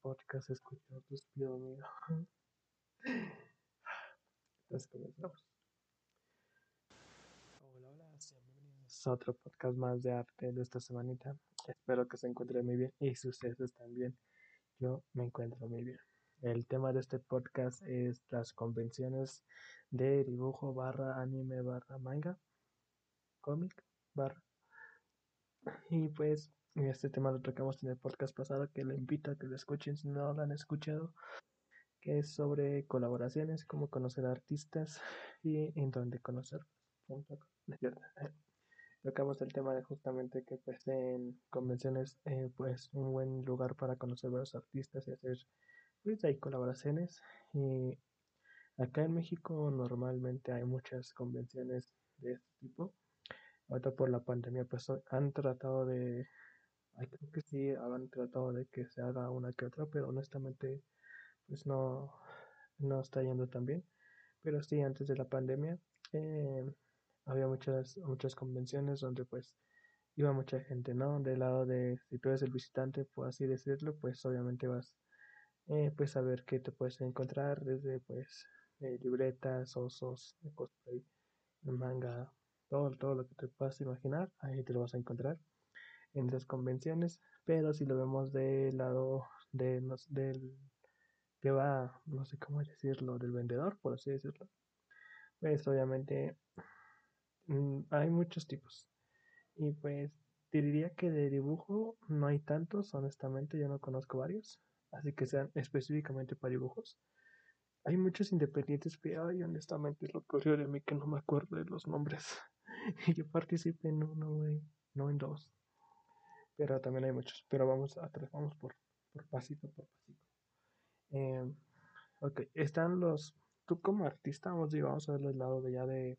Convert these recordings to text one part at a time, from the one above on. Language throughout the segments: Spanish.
podcast escuchar tu despido amigo. Entonces comenzamos. Hola, hola, bienvenidos a otro podcast más de arte de esta semanita. Espero que se encuentren muy bien y si ustedes también. Yo me encuentro muy bien. El tema de este podcast es las convenciones de dibujo barra anime barra manga, cómic barra. Y pues este tema lo tocamos en el podcast pasado que le invito a que lo escuchen si no lo han escuchado, que es sobre colaboraciones, cómo conocer artistas y en dónde conocer. Tocamos el tema de justamente que pues en convenciones eh, pues un buen lugar para conocer a los artistas y hacer pues hay colaboraciones. Y acá en México normalmente hay muchas convenciones de este tipo. Ahorita por la pandemia pues han tratado de creo que sí han tratado de que se haga una que otra pero honestamente pues no no está yendo tan bien. Pero sí antes de la pandemia eh, había muchas muchas convenciones donde pues iba mucha gente no del lado de si tú eres el visitante por así decirlo pues obviamente vas eh, pues a ver qué te puedes encontrar desde pues eh, libretas, osos, cosplay, manga, todo, todo lo que te puedas imaginar, ahí te lo vas a encontrar en las convenciones, pero si lo vemos del lado de, del que va, no sé cómo decirlo, del vendedor, por así decirlo, pues obviamente mm, hay muchos tipos. Y pues diría que de dibujo no hay tantos, honestamente, yo no conozco varios así que sean específicamente para dibujos. Hay muchos independientes que, ay, honestamente, es lo curioso de mí que no me acuerdo de los nombres. y yo participé en uno, güey, no en dos. Pero también hay muchos. Pero vamos a vamos por, por pasito por pasito. Eh, ok, están los. Tú como artista, vamos, vamos a ver el lado de ya de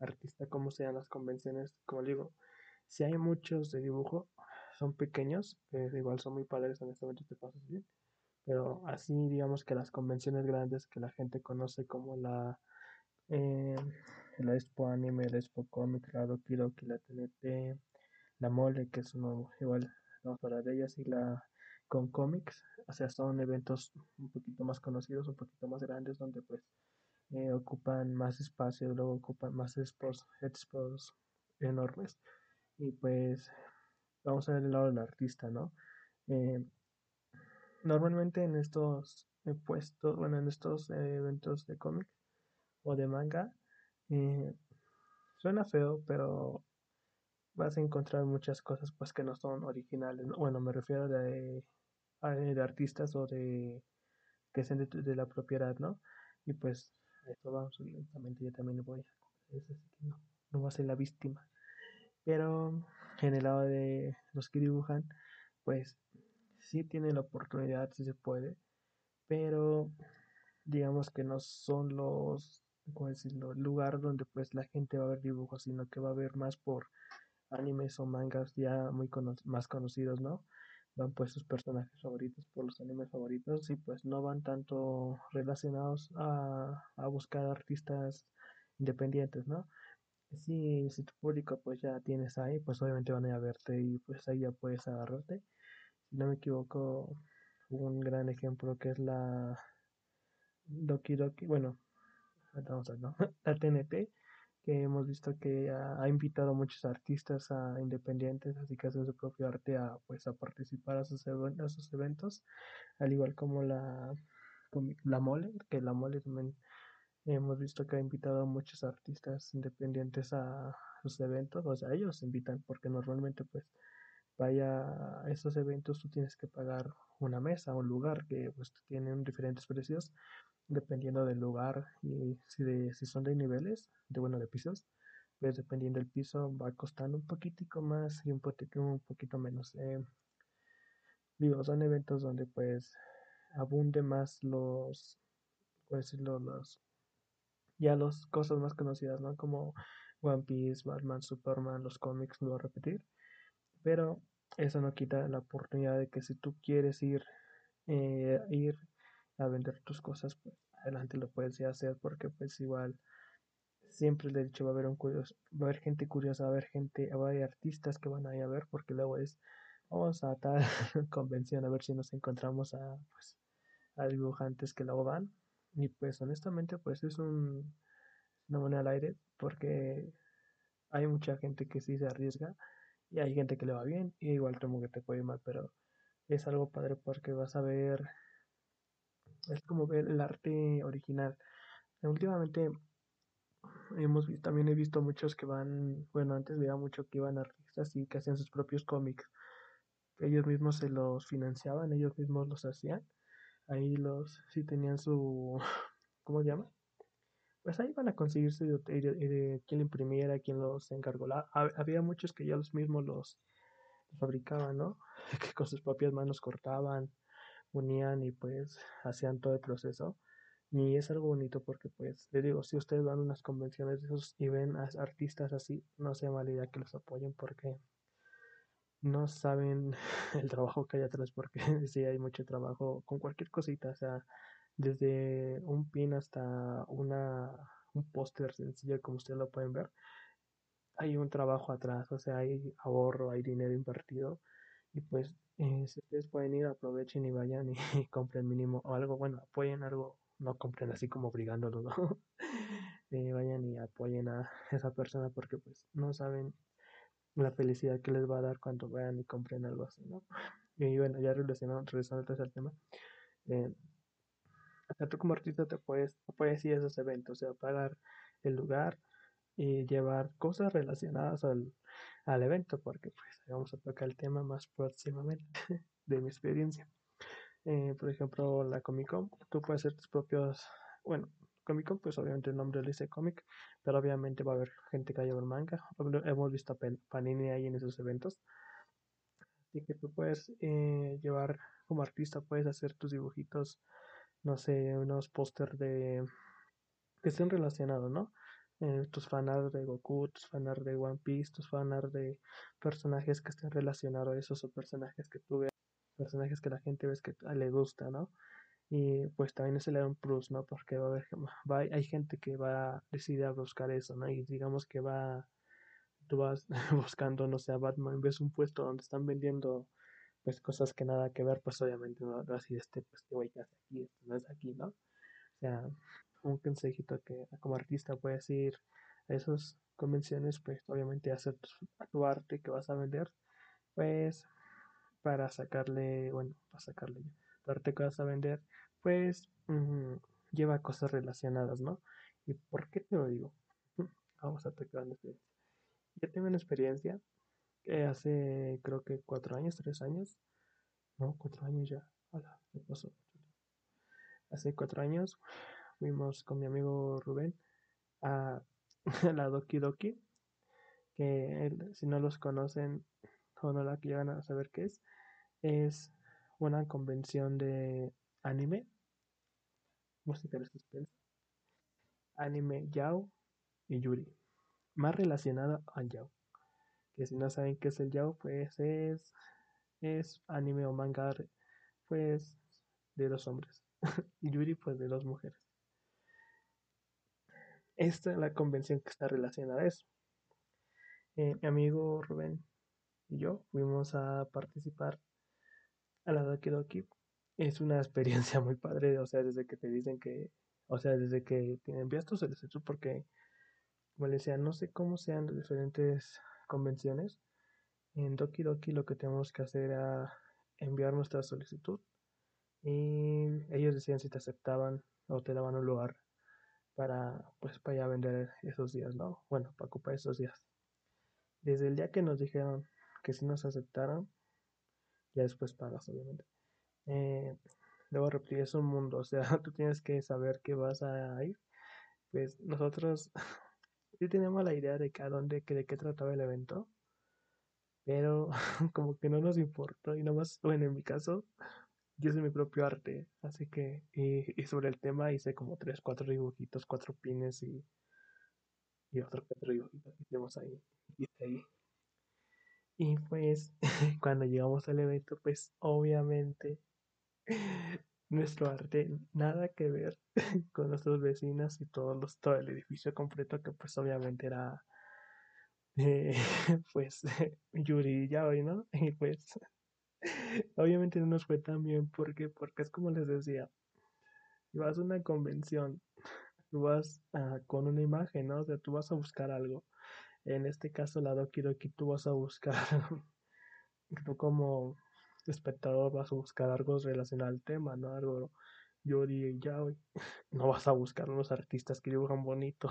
artista, cómo sean las convenciones. Como digo, si hay muchos de dibujo, son pequeños, pero igual son muy padres, honestamente te pasas bien pero así digamos que las convenciones grandes que la gente conoce como la eh, la Expo Anime, la Expo Comic, la Doki Doki, la TNT, la Mole, que es uno igual, vamos a hablar de ellas, y la con cómics, o sea, son eventos un poquito más conocidos, un poquito más grandes, donde pues eh, ocupan más espacio, luego ocupan más expos, expos enormes, y pues vamos a ver el lado del artista, ¿no? Eh, Normalmente en estos puestos, bueno, en estos eventos de cómic o de manga, eh, suena feo, pero vas a encontrar muchas cosas pues que no son originales. Bueno, me refiero de, de artistas o de que sean de, la propiedad, ¿no? Y pues eso vamos, lentamente yo también voy a así no, no va a ser la víctima. Pero en el lado de los que dibujan, pues sí tiene la oportunidad, si se puede, pero digamos que no son los, ¿cómo el lugar donde pues la gente va a ver dibujos, sino que va a ver más por animes o mangas ya muy más conocidos, ¿no? Van pues sus personajes favoritos por los animes favoritos y pues no van tanto relacionados a, a buscar artistas independientes, ¿no? Si, si tu público pues ya tienes ahí, pues obviamente van a ir a verte y pues ahí ya puedes agarrarte si no me equivoco, un gran ejemplo que es la Doki Doki, bueno, vamos a ver, ¿no? la TNT, que hemos visto que ha, invitado a muchos artistas a independientes, así que hacen su propio arte a, pues, a participar a sus, a sus eventos, al igual como la, la Mole, que la Mole también hemos visto que ha invitado a muchos artistas independientes a sus eventos, o sea, ellos invitan, porque normalmente pues vaya a estos eventos tú tienes que pagar una mesa, un lugar que pues tienen diferentes precios dependiendo del lugar y si, de, si son de niveles, de bueno, de pisos, pues dependiendo del piso va costando un poquitico más y un poquito, un poquito menos. Eh, digo, son eventos donde pues abunde más los, pues los, ya las cosas más conocidas, ¿no? Como One Piece, Batman, Superman, los cómics, no voy a repetir. Pero eso no quita la oportunidad de que si tú quieres ir, eh, ir a vender tus cosas, pues adelante lo puedes hacer porque pues igual siempre de hecho va a haber un curioso, va a haber gente curiosa, va a haber gente, va a haber artistas que van a ir a ver porque luego es vamos a tal convención a ver si nos encontramos a, pues, a dibujantes que luego van. Y pues honestamente pues es un, una moneda al aire porque hay mucha gente que sí se arriesga y hay gente que le va bien y igual como que te puede ir mal, pero es algo padre porque vas a ver, es como ver el arte original. Últimamente hemos visto, también he visto muchos que van, bueno, antes veía mucho que iban artistas y que hacían sus propios cómics. Ellos mismos se los financiaban, ellos mismos los hacían. Ahí los, sí tenían su, ¿cómo se llama? Pues ahí van a conseguirse de, de, lo imprimiera, quién los encargó. había muchos que ya los mismos los fabricaban, ¿no? Que con sus propias manos cortaban, unían y pues hacían todo el proceso. Y es algo bonito porque, pues, les digo, si ustedes van a unas convenciones de esos y ven a artistas así, no sea mala idea que los apoyen porque no saben el trabajo que hay atrás, porque sí hay mucho trabajo con cualquier cosita, o sea, desde un pin hasta una, un póster sencillo, como ustedes lo pueden ver, hay un trabajo atrás, o sea, hay ahorro, hay dinero invertido, y pues, eh, si ustedes pueden ir, aprovechen y vayan y, compren mínimo o algo, bueno, apoyen algo no compren así como obligándolo, ¿no? eh, vayan y apoyen a esa persona porque pues no saben la felicidad que les va a dar cuando vayan y compren algo así, ¿no? Y bueno, ya regresando, regresando al tema, eh, tú como artista te puedes, puedes ir a esos eventos, o sea, pagar el lugar y llevar cosas relacionadas al, al evento, porque pues vamos a tocar el tema más próximamente de mi experiencia. Eh, por ejemplo, la Comic Con, tú puedes hacer tus propios, bueno, Comic Con, pues obviamente el nombre le dice cómic, pero obviamente va a haber gente que ver manga. Hemos visto a Panini ahí en esos eventos. Así que tú puedes eh, llevar como artista, puedes hacer tus dibujitos, no sé, unos póster de que estén relacionados, ¿no? Eh, tus fanart de Goku, tus fanart de One Piece, tus fanart de personajes que estén relacionados a esos o personajes que tú veas personajes que la gente ves que le gusta, ¿no? Y pues también ese le da un plus, ¿no? Porque va a haber, va, hay gente que va a decidir a buscar eso, ¿no? Y digamos que va, tú vas buscando, no sé, a Batman, ves un puesto donde están vendiendo pues cosas que nada que ver, pues obviamente no, así este, pues qué voy a hacer aquí, esto no es aquí, ¿no? O sea, un consejito que como artista puedes ir a esas convenciones, pues obviamente hacer tu, tu arte que vas a vender, pues para sacarle, bueno, para sacarle darte cosas a vender, pues lleva cosas relacionadas, ¿no? ¿Y por qué te lo digo? Vamos a tocar la experiencia. Yo tengo una experiencia que hace creo que cuatro años, tres años, no, cuatro años ya, hola, ¿qué pasó? Hace cuatro años fuimos con mi amigo Rubén a la Doki Doki, que si no los conocen o no la llegan a saber qué es, es una convención de anime, música de suspense, anime Yao y Yuri, más relacionada al Yao. Que si no saben qué es el Yao, pues es, es anime o manga, pues de los hombres, y Yuri, pues de dos mujeres. Esta es la convención que está relacionada a eso. Eh, mi amigo Rubén y yo fuimos a participar a la Doki Doki es una experiencia muy padre, o sea, desde que te dicen que, o sea, desde que te envías tu solicitud, porque, como les decía, no sé cómo sean las diferentes convenciones. En Doki Doki lo que tenemos que hacer era enviar nuestra solicitud y ellos decían si te aceptaban o te daban un lugar para, pues, para ya vender esos días, ¿no? Bueno, para ocupar esos días. Desde el día que nos dijeron que si nos aceptaron, ya después pagas, obviamente. Eh, luego repito, es un mundo, o sea, tú tienes que saber que vas a ir. Pues nosotros sí teníamos la idea de que a dónde, de qué trataba el evento, pero como que no nos importó y nomás, bueno, en mi caso, yo soy mi propio arte, así que, y, sobre el tema hice como tres, cuatro dibujitos, cuatro pines y, y otro cuatro dibujitos que hicimos ahí, ahí. Y pues cuando llegamos al evento, pues obviamente nuestro arte nada que ver con nuestros vecinos y todos los, todo el edificio completo que pues obviamente era eh, pues Yuri y Yaoi, ¿no? Y pues Obviamente no nos fue tan bien porque, porque es como les decía, vas a una convención, vas ah, con una imagen, ¿no? O sea, tú vas a buscar algo. En este caso, la Doki Doki, tú vas a buscar, tú como espectador vas a buscar algo relacionado al tema, ¿no? Algo Yori y Yaoi. No vas a buscar unos artistas que dibujan bonito.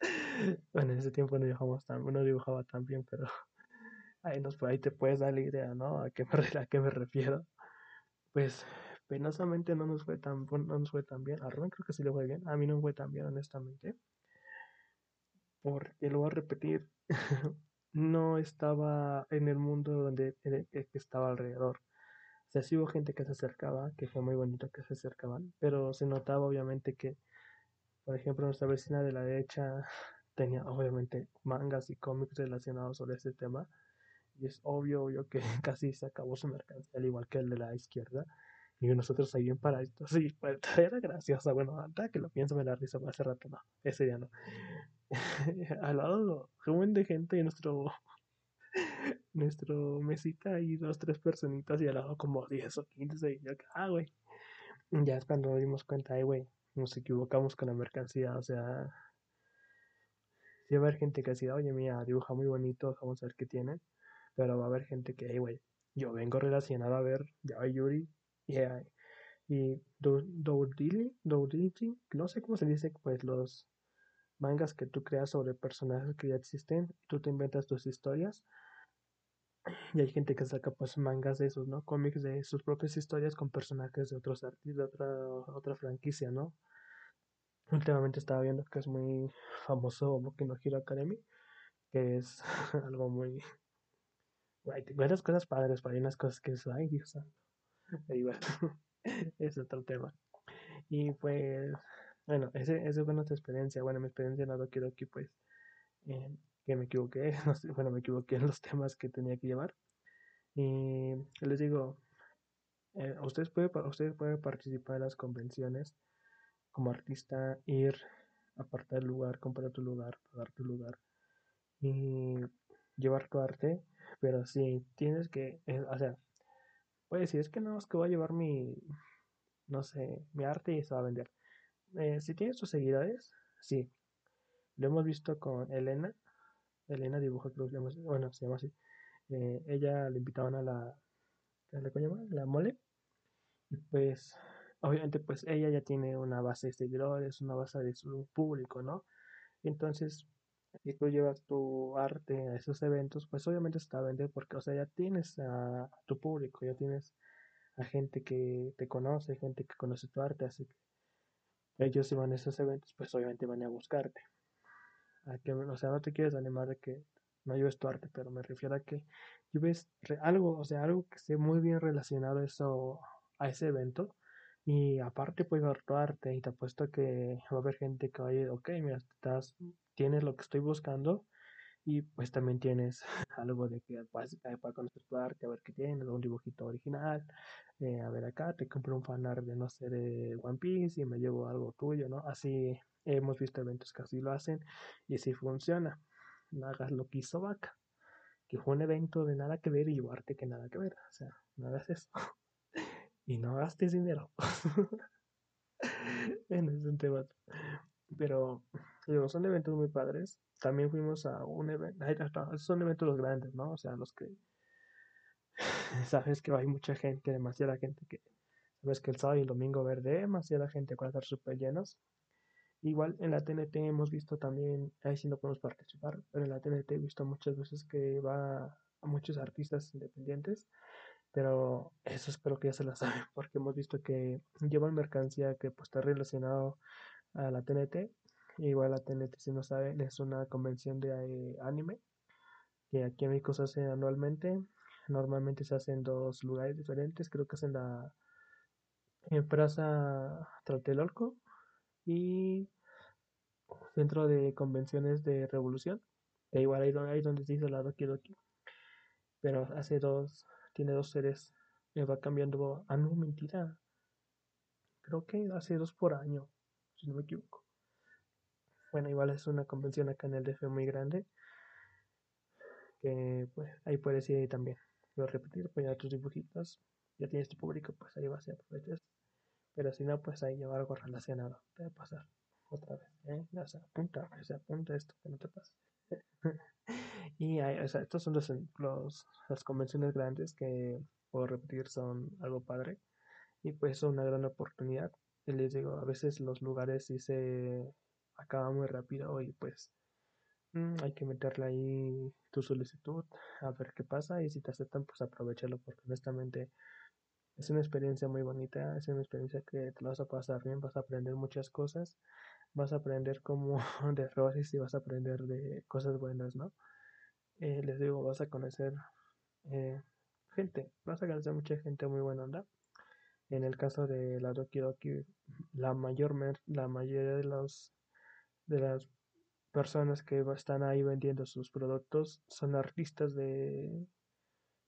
bueno, en ese tiempo no dibujamos tan, no dibujaba tan bien, pero ahí, nos, ahí te puedes dar la idea, ¿no? A qué me, a qué me refiero. Pues penosamente no nos fue tan, no nos fue tan bien. A Rubén creo que sí le fue bien. A mí no fue tan bien, honestamente. Porque lo voy a repetir. no estaba en el mundo donde que estaba alrededor. O sea, sí hubo gente que se acercaba, que fue muy bonito que se acercaban, pero se notaba obviamente que, por ejemplo, nuestra vecina de la derecha tenía obviamente mangas y cómics relacionados sobre este tema. Y es obvio, obvio que casi se acabó su mercancía, al igual que el de la izquierda. Y nosotros ahí bien paraditos. Sí, pues, era graciosa. Bueno, hasta que lo pienso me da risa, hace rato no. Ese día no. al lado, un de gente y nuestro nuestro mesita y dos, tres personitas y al lado como 10 o 15 y yo, ah, güey. Ya es cuando nos dimos cuenta, ay, güey, nos equivocamos con la mercancía, o sea, si va a haber gente que decida, oye, mira, dibuja muy bonito, vamos a ver qué tiene, pero va a haber gente que, ay, güey, yo vengo relacionado a ver ya Yuri y, y Doudili, no sé cómo se dice, pues los mangas que tú creas sobre personajes que ya existen, tú te inventas tus historias y hay gente que saca pues mangas de esos, ¿no? Cómics de sus propias historias con personajes de otros artistas, de otra, otra franquicia, ¿no? Últimamente estaba viendo que es muy famoso Boku no Hero Academy, que es algo muy... Hay buenas cosas padres, pero hay unas cosas que es, ay Dios es otro tema. Y pues, bueno, ese, esa fue nuestra experiencia. Bueno, mi experiencia en Doki Doki, pues, que me equivoqué, no sé, bueno, me equivoqué en los temas que tenía que llevar. Y les digo, eh, ustedes, pueden, ustedes pueden participar en las convenciones como artista, ir, apartar el lugar, comprar tu lugar, pagar tu lugar y llevar tu arte, pero si tienes que, eh, o sea, puedes decir, es que no, es que voy a llevar mi, no sé, mi arte y se va a vender. Eh, si tienes tus seguidores, sí. Lo hemos visto con Elena, Elena Dibuja Cruz, bueno, se llama así. Eh, ella le invitaban a la, ¿qué se llama? La mole. Y pues, obviamente, pues ella ya tiene una base de seguidores, una base de su público, ¿no? Entonces, si tú llevas tu arte a esos eventos, pues obviamente se está a vender porque, o sea, ya tienes a, tu público, ya tienes a gente que te conoce, gente que conoce tu arte, así que ellos si van a esos eventos, pues obviamente van a buscarte que, o sea, no te quieres animar de que no lleves tu arte, pero me refiero a que lleves algo, o sea, algo que esté muy bien relacionado a eso, a ese evento. Y aparte puedes ver tu arte y te apuesto que va a haber gente que va a ir, ok, mira, estás, tienes lo que estoy buscando y pues también tienes algo de que para, para conocer tu arte, a ver qué tienes, un dibujito original, eh, a ver acá, te compro un fanart de no sé, de One Piece y me llevo algo tuyo, ¿no? Así Hemos visto eventos que así lo hacen y así funciona. No hagas lo que hizo Vaca, que fue un evento de nada que ver y llevarte que nada que ver. O sea, no hagas eso. y no gastes dinero. en ese tema. Pero son eventos muy padres. También fuimos a un evento. Son eventos los grandes, ¿no? O sea, los que. Sabes que hay mucha gente, demasiada gente que. Sabes que el sábado y el domingo ver demasiada gente van a estar súper llenos. Igual en la TNT hemos visto también, ahí sí no podemos participar, pero en la TNT he visto muchas veces que va a muchos artistas independientes, pero eso espero que ya se la saben, porque hemos visto que llevan mercancía que pues está relacionado a la TNT. Igual la TNT, si no saben, es una convención de eh, anime que aquí en México se hace anualmente. Normalmente se hace en dos lugares diferentes, creo que es en la en Plaza Tlatelolco y Centro de Convenciones de Revolución, que igual ahí, ahí donde se dice la Doki Doki, pero hace dos, tiene dos series, me va cambiando, ah no, mentira, creo que hace dos por año, si no me equivoco. Bueno, igual es una convención acá en el DF muy grande, que pues ahí puedes ir también. Pero repetir, ya tus dibujitos, ya tienes tu público, pues ahí vas y aprovechas. Pero si no, pues ahí lleva algo relacionado. Te va a pasar otra vez, ¿eh? Ya se apunta, se apunta esto, que no te pase. y hay, o sea, estos son los, los, las convenciones grandes que, puedo repetir, son algo padre. Y pues son una gran oportunidad. Y les digo, a veces los lugares sí se acaban muy rápido y pues mm, hay que meterle ahí tu solicitud, a ver qué pasa y si te aceptan, pues aprovechalo porque honestamente es una experiencia muy bonita, es una experiencia que te vas a pasar bien, vas a aprender muchas cosas, vas a aprender como de errores y vas a aprender de cosas buenas, ¿no? Eh, les digo, vas a conocer eh, gente, vas a conocer mucha gente muy buena onda. En el caso de la Doki Doki, la mayor la mayoría de los de las personas que están ahí vendiendo sus productos son artistas de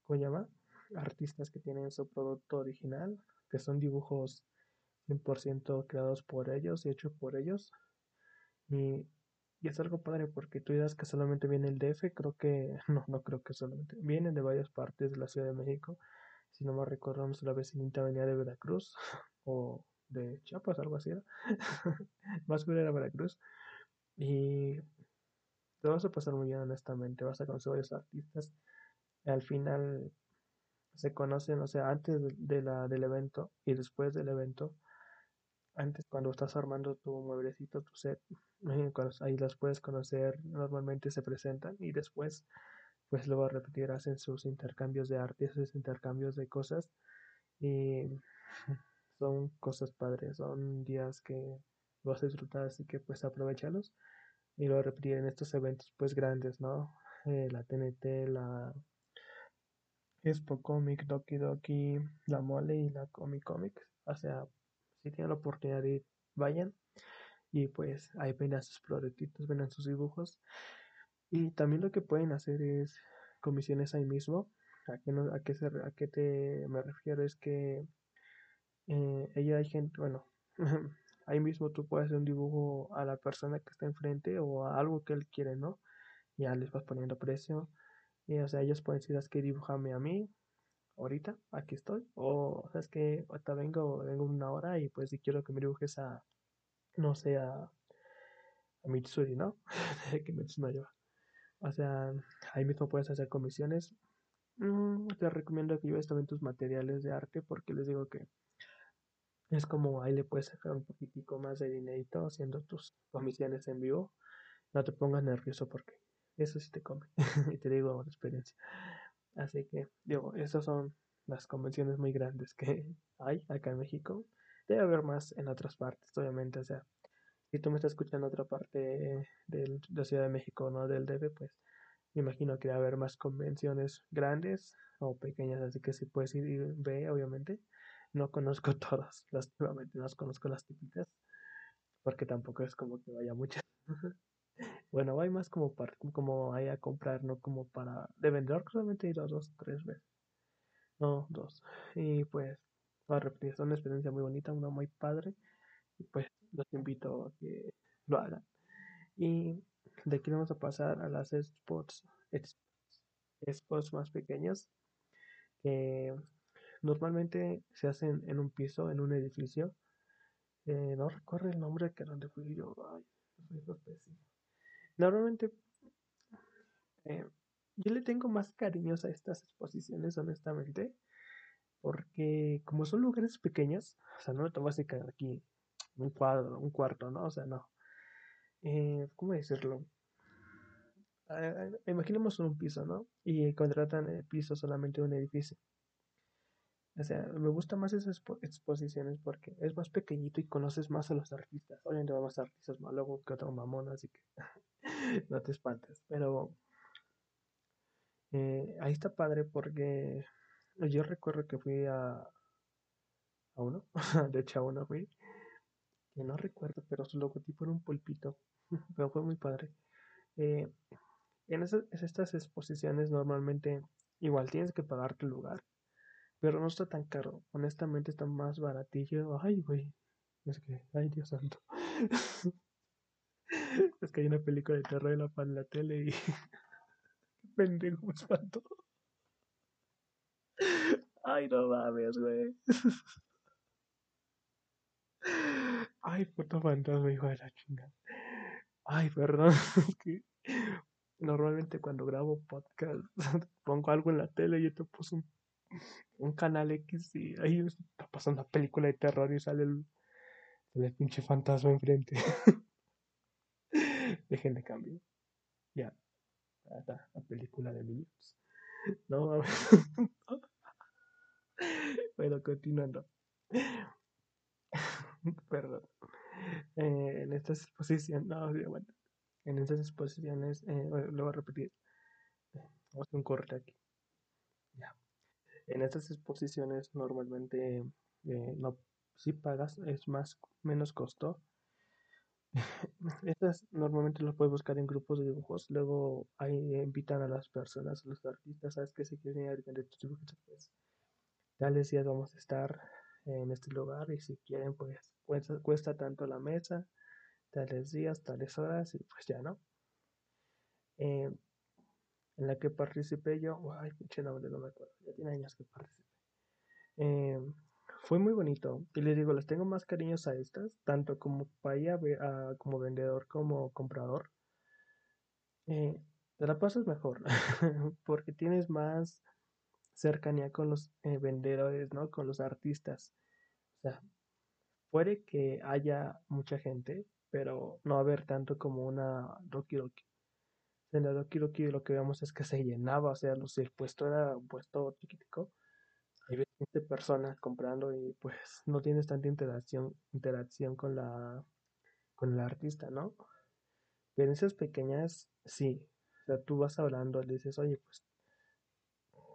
¿cómo se llama? Artistas que tienen su producto original, que son dibujos 100% creados por ellos y hechos por ellos. Y, es algo padre porque tú dirás que solamente viene el DF, creo que no, no creo que solamente. Vienen de varias partes de la Ciudad de México si no me recuerdo, la vecinita venía de Veracruz o de Chiapas, algo así era. Más que era Veracruz. Y te vas a pasar muy bien, honestamente. Vas a conocer varios artistas. Al final se conocen, o sea, antes de la, del evento y después del evento. Antes, cuando estás armando tu mueblecito, tu set, eh, ahí las puedes conocer. Normalmente se presentan y después pues lo va a repetir, hacen sus intercambios de arte, sus intercambios de cosas y son cosas padres, son días que vas a disfrutar, así que pues aprovechalos y lo va a repetir en estos eventos pues grandes, ¿no? Eh, la TNT, la Expo Comic, Doki Doki, la Mole y la Comic Comic, o sea, si tienen la oportunidad de ir, vayan y pues ahí vendan sus productitos, vendan sus dibujos y también lo que pueden hacer es comisiones ahí mismo. ¿A qué, a qué, se, a qué te me refiero? Es que eh, ella hay gente, bueno, ahí mismo tú puedes hacer un dibujo a la persona que está enfrente o a algo que él quiere, ¿no? Ya les vas poniendo precio. Y, o sea, ellos pueden decir, es que dibujame a mí, ahorita, aquí estoy. O, es que ahorita vengo, vengo una hora y pues si quiero que me dibujes a, no sé, a, a Mitsuri, ¿no? que Mitsuri no lleva. O sea, ahí mismo puedes hacer comisiones. Mm, te recomiendo que lleves también tus materiales de arte porque les digo que es como ahí le puedes sacar un poquitico más de dinero haciendo tus comisiones en vivo. No te pongas nervioso porque eso sí te come. y te digo por experiencia. Así que, digo, esas son las convenciones muy grandes que hay acá en México. Debe haber más en otras partes, obviamente. O sea, si tú me estás escuchando en otra parte de la Ciudad de México, no del DF, pues me imagino que a haber más convenciones grandes o pequeñas, así que si puedes ir ve, obviamente. No conozco todas, lastimamente no conozco las típicas, porque tampoco es como que vaya muchas. bueno, hay más como para, como hay a comprar, no como para de vender, solamente he ido dos, tres veces. No, dos. Y pues, para repetir, es una experiencia muy bonita, una muy padre. Y pues los invito a que lo hagan. Y de aquí vamos a pasar a las spots, spots más pequeños que normalmente se hacen en un piso, en un edificio. Eh, no recuerdo el nombre que donde fui yo. Ay, Normalmente eh, yo le tengo más cariños a estas exposiciones, honestamente, porque como son lugares pequeños, o sea, no me tomo así aquí un cuadro, un cuarto, ¿no? O sea, no. Eh, ¿Cómo decirlo? Eh, imaginemos un piso, ¿no? Y contratan el piso solamente un edificio. O sea, me gustan más esas exposiciones porque es más pequeñito y conoces más a los artistas. Obviamente vamos a artistas más luego que otro mamón, así que no te espantes. Pero eh, ahí está padre porque yo recuerdo que fui a, a uno, de hecho a uno fui, que no recuerdo, pero su logotipo era un pulpito, pero fue muy padre. Eh, en esas, estas exposiciones normalmente igual tienes que pagar tu lugar, pero no está tan caro. Honestamente está más baratillo. Ay, güey. Es que, ay, Dios santo. es que hay una película de terror en la, en la tele y... pendejo, me espanto. Ay, no mames, güey. Ay, puto fantasma, hijo de la chingada. Ay, perdón. normalmente cuando grabo podcast pongo algo en la tele y yo te puse un, un canal X y ahí está pasando una película de terror y sale el, el pinche fantasma enfrente. Dejen de cambio. Ya. Está la película de Minions. No, bueno, continuando. Perdón. Eh, en estas exposiciones, no, bueno, en estas exposiciones, eh, lo voy a repetir. Vamos a un corte aquí. En estas exposiciones normalmente eh, no, si pagas es más menos costo. Estas normalmente lo puedes buscar en grupos de dibujos. Luego ahí invitan a las personas, a los artistas, sabes que si quieren ir a vender tus dibujos, pues tales días vamos a estar en este lugar y si quieren pues cuesta, tanto la mesa, tales días, tales horas y pues ya no. Eh, en la que participé yo, ay, pinche nombre, no me acuerdo, ya tiene años que participé. Eh, fue muy bonito y les digo, les tengo más cariños a estas, tanto como para como vendedor como comprador. Eh, te la pasas mejor porque tienes más cercanía con los eh, vendedores, ¿no? Con los artistas. O sea, puede que haya mucha gente, pero no haber tanto como una Rocky Rocky. En la Rocky Rocky lo que vemos es que se llenaba, o sea, si el puesto era un puesto chiquitico, hay 20 personas comprando y pues no tienes tanta interacción, interacción con la con el artista, ¿no? Pero en esas pequeñas, sí. O sea, tú vas hablando, le dices, oye, pues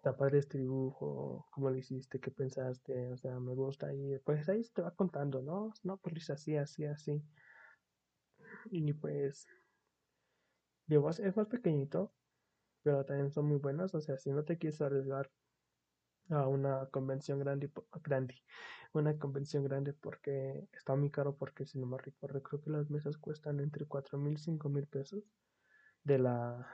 está padre este dibujo, cómo lo hiciste, qué pensaste, o sea, me gusta y pues ahí te va contando, ¿no? No, pues así, así, así. Y pues, digo, es más pequeñito, pero también son muy buenos, o sea, si no te quieres arriesgar a una convención grande, grande, una convención grande porque está muy caro porque si no me recuerdo, creo que las mesas cuestan entre cuatro mil, cinco mil pesos de la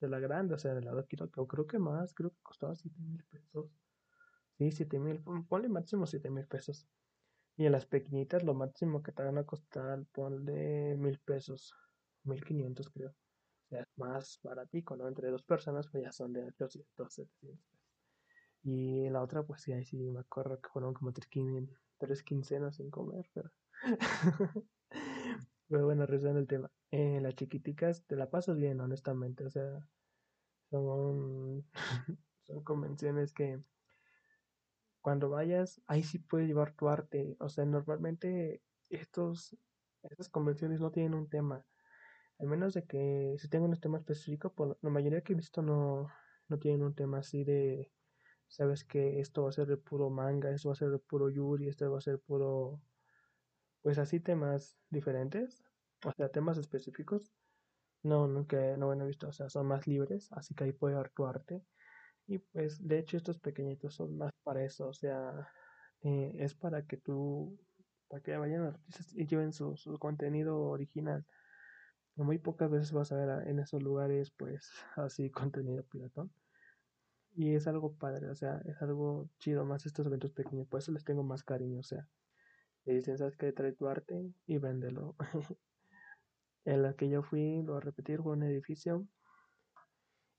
de la grande, o sea, de la Doki creo que más, creo que costaba 7 mil pesos. Sí, 7 mil, ponle máximo 7 mil pesos. Y en las pequeñitas lo máximo que te van a costar, ponle mil pesos, mil quinientos creo. Sea, es más baratico, ¿no? Entre dos personas pues ya son de 800, 700 pesos. Y la otra, pues sí, ahí sí me acuerdo que fueron como tres, tres quincenas sin comer, pero... Pero bueno, regresando el tema. Eh, las chiquiticas te la pasas bien, honestamente. O sea, son, son convenciones que cuando vayas, ahí sí puedes llevar tu arte. O sea, normalmente estos, estas convenciones no tienen un tema. Al menos de que si tengo un tema específico, por la mayoría que he visto no, no tienen un tema así de, sabes que esto va a ser de puro manga, esto va a ser de puro yuri, esto va a ser puro pues así temas diferentes, o sea, temas específicos. No, nunca, no, bueno, he visto, o sea, son más libres, así que ahí puede ver tu arte. Y pues, de hecho, estos pequeñitos son más para eso, o sea, eh, es para que tú, para que vayan artistas y lleven su, su contenido original. Muy pocas veces vas a ver en esos lugares, pues, así contenido piratón. Y es algo padre, o sea, es algo chido más estos eventos pequeños, por eso les tengo más cariño, o sea, le dicen, ¿sabes qué? Trae tu arte y véndelo. en la que yo fui, lo voy a repetir, fue un edificio.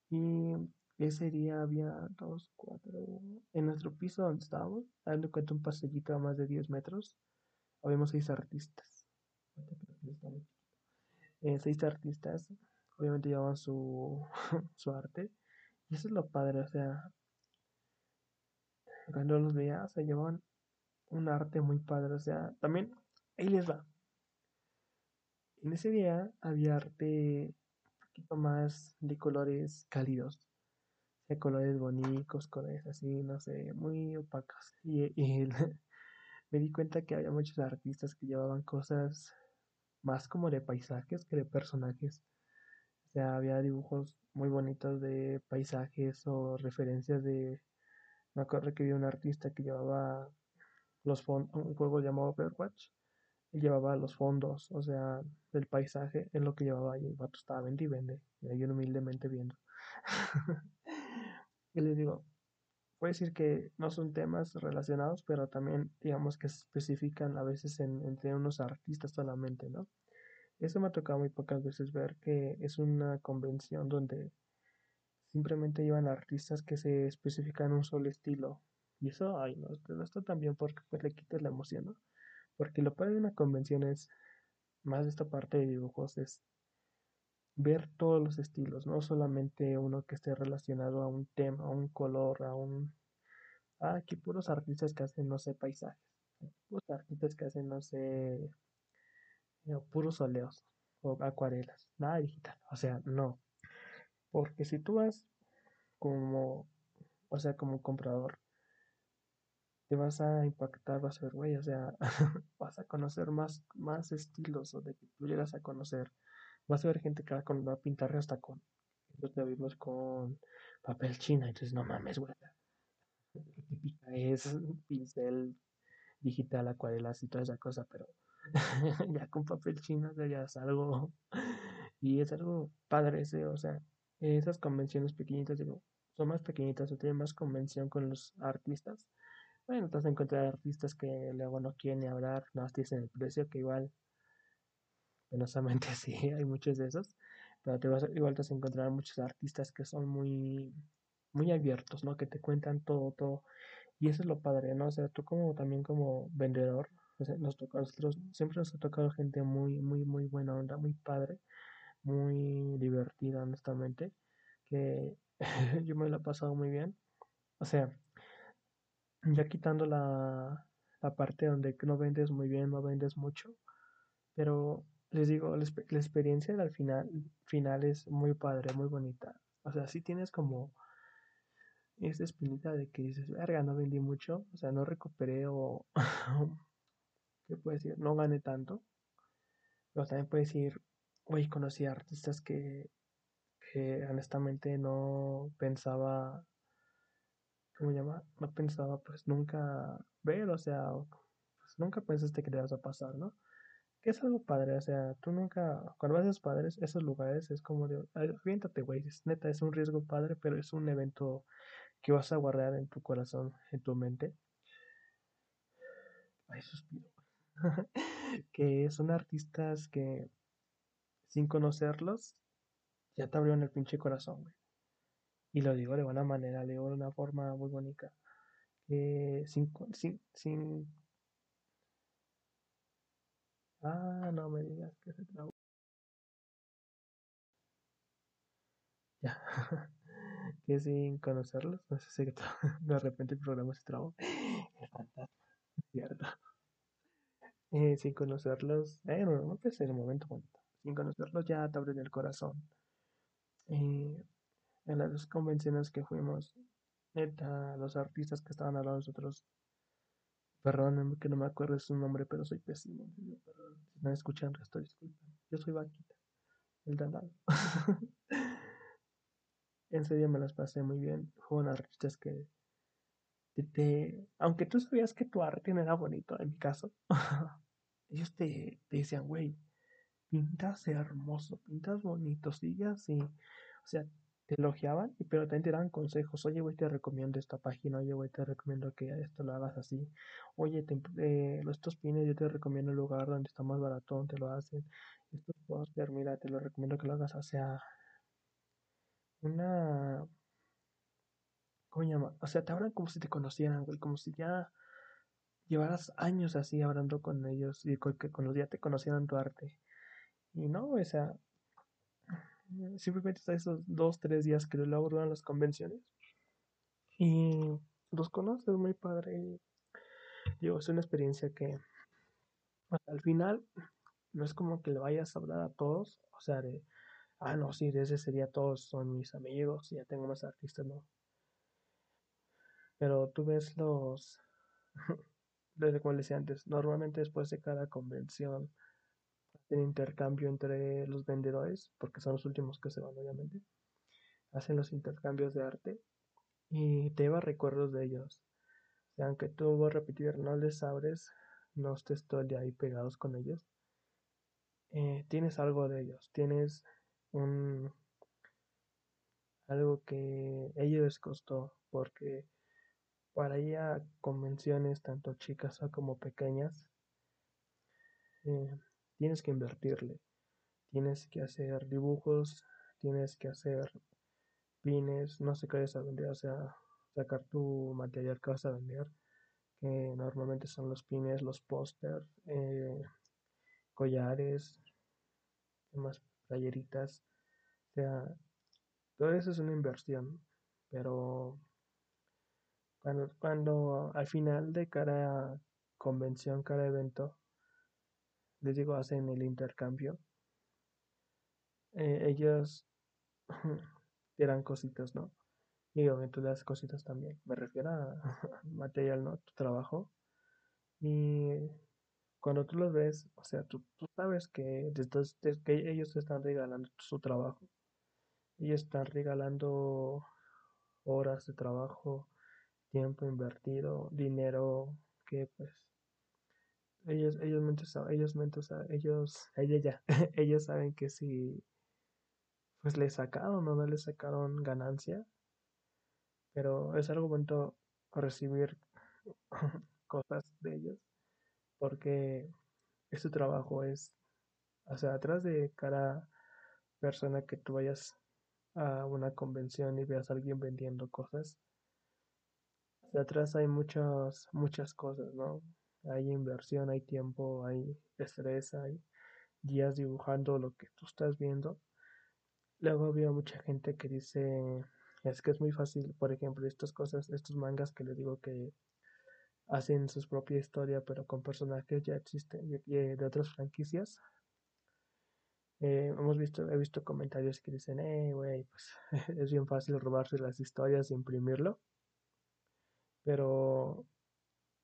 Y ese día había dos, cuatro. En nuestro piso donde estábamos, dando cuenta un pasillito a más de 10 metros, habíamos seis artistas. Seis artistas, obviamente llevaban su, su arte. Y eso es lo padre, o sea, cuando los veía, se llevaban un arte muy padre. O sea, también, ahí les va. En ese día había arte un poquito más de colores cálidos. De colores bonitos, colores así, no sé, muy opacos. Y, me di cuenta que había muchos artistas que llevaban cosas más como de paisajes que de personajes. O sea, había dibujos muy bonitos de paisajes o referencias de... Me acuerdo que había un artista que llevaba los fondos, un juego llamado Overwatch, y llevaba los fondos, o sea, del paisaje, en lo que llevaba y el vato estaba vendiendo y vende, y ahí humildemente viendo. y les digo, puede decir que no son temas relacionados, pero también digamos que se especifican a veces en, entre unos artistas solamente, ¿no? Eso me ha tocado muy pocas veces ver que es una convención donde simplemente llevan artistas que se especifican un solo estilo. Y eso, ay, no, no está tan bien porque pues le quitas la emoción, ¿no? Porque lo padre de una convención es, más de esta parte de dibujos, es ver todos los estilos, no solamente uno que esté relacionado a un tema, a un color, a un... Ah, aquí puros artistas que hacen, no sé, paisajes. Puros artistas que hacen, no sé, eh, puros óleos o acuarelas. Nada digital. O sea, no. Porque si tú vas como, o sea, como comprador, te vas a impactar, vas a ver, güey, o sea, vas a conocer más, más estilos o de que tú llegas a conocer vas a ver gente que va, con, a pintar hasta con, entonces vimos con papel china, entonces no mames, güey. Típica es pincel digital, acuarelas y toda esa cosa, pero ya con papel chino ya es algo, y es algo padre ese, o sea, esas convenciones pequeñitas, digo, son más pequeñitas o tienen más convención con los artistas. Bueno, te vas a encontrar artistas que luego no quieren hablar, no te dicen el precio, que igual penosamente sí, hay muchos de esos, pero te vas, igual te vas a encontrar muchos artistas que son muy, muy abiertos, ¿no? Que te cuentan todo, todo. Y eso es lo padre, ¿no? O sea, tú como también como vendedor, nos toca, nosotros siempre nos ha tocado gente muy, muy, muy buena onda, muy padre, muy divertida, honestamente, que yo me lo he pasado muy bien. O sea, ya quitando la, la parte donde no vendes muy bien, no vendes mucho, pero les digo, la, experiencia al final, final es muy padre, muy bonita. O sea, si tienes como esta espinita de que dices, verga, no vendí mucho, o sea, no recuperé o, ¿qué puedes decir? No gané tanto. Pero también puedes decir, güey, conocí artistas que, que honestamente no pensaba, ¿cómo llama? No pensaba pues nunca ver, o sea, pues nunca pensaste que te vas a pasar, ¿no? Que es algo padre, o sea, tú nunca, cuando vas a esos padres, esos lugares, es como de, aviéntate, güey, es neta, es un riesgo padre, pero es un evento que vas a guardar en tu corazón, en tu mente. Ay, suspiro. que son artistas que, sin conocerlos, ya te abrieron el pinche corazón, güey. Y lo digo de buena manera, lo digo de una forma muy bonita. Sin, sin, sin Ah, no me digas que se trabó. Ya. que sin conocerlos, no sé si de repente el programa se trabó. Es fantasma, cierto. Eh, sin conocerlos, eh, no, no puede ser un momento bonito. Sin conocerlos ya te abren el corazón. Eh, en las dos convenciones que fuimos, neta, los artistas que estaban al lado de nosotros Perdónenme que no me acuerdo su nombre, pero soy pésimo. Si no escuchan, estoy disculpen. Yo soy Vaquita, el danado. en serio me las pasé muy bien. Fueron artistas que te, aunque tú sabías que tu arte no era bonito, en mi caso, ellos te, te decían, güey, pintas hermoso, pintas bonito, sigue así. O sea, te elogiaban, pero también te daban consejos. Oye, güey, te recomiendo esta página. Oye, güey, te recomiendo que esto lo hagas así. Oye, te, eh, estos pines yo te recomiendo el lugar donde está más baratón, te lo hacen. Estos póster, mira, te lo recomiendo que lo hagas. Sea, una... ¿Cómo se llama? O sea, te hablan como si te conocieran, como si ya llevaras años así hablando con ellos y con, que los días te conocieran tu arte. Y no, o sea, simplemente está esos dos, tres días que luego duran las convenciones. Y los conoces muy padre. Digo, es una experiencia que al final no es como que le vayas a hablar a todos, o sea, de, ah, no, sí, de ese sería todos son mis amigos, ya tengo más artistas, no. Pero tú ves los, desde como les decía antes, normalmente después de cada convención hacen intercambio entre los vendedores, porque son los últimos que se van, obviamente. Hacen los intercambios de arte y te lleva recuerdos de ellos. O aunque tú vas a repetir, no les abres, no estés todo el día ahí pegados con ellos. Eh, tienes algo de ellos, tienes un algo que ellos les costó, porque para ir a convenciones, tanto chicas como pequeñas, eh, tienes que invertirle. Tienes que hacer dibujos, tienes que hacer pines, no sé qué vayas a vender, o sea, sacar tu material que vas a vender, que normalmente son los pines, los pósters, eh, collares, más playeritas, o sea, todo eso es una inversión, pero cuando al final de cada convención, cada evento, les digo, hacen el intercambio, eh, ellos te dan cositas, ¿no? Y obviamente das cositas también. Me refiero a material, ¿no? Tu trabajo. Y cuando tú los ves, o sea, tú, tú sabes que, que ellos te están regalando su trabajo. Ellos están regalando horas de trabajo, tiempo invertido, dinero que pues ellos ellos ellos ellos ellos ya ellos saben que si pues le sacaron o no le sacaron ganancia pero es algo bonito recibir cosas de ellos porque ese trabajo es o sea atrás de cada persona que tú vayas a una convención y veas a alguien vendiendo cosas de atrás hay muchas muchas cosas no hay inversión hay tiempo hay estrés hay días dibujando lo que tú estás viendo luego veo mucha gente que dice es que es muy fácil por ejemplo estas cosas estos mangas que le digo que hacen su propia historia pero con personajes ya existen de otras franquicias eh, hemos visto, he visto comentarios que dicen, eh, güey, pues es bien fácil robarse las historias y imprimirlo. Pero,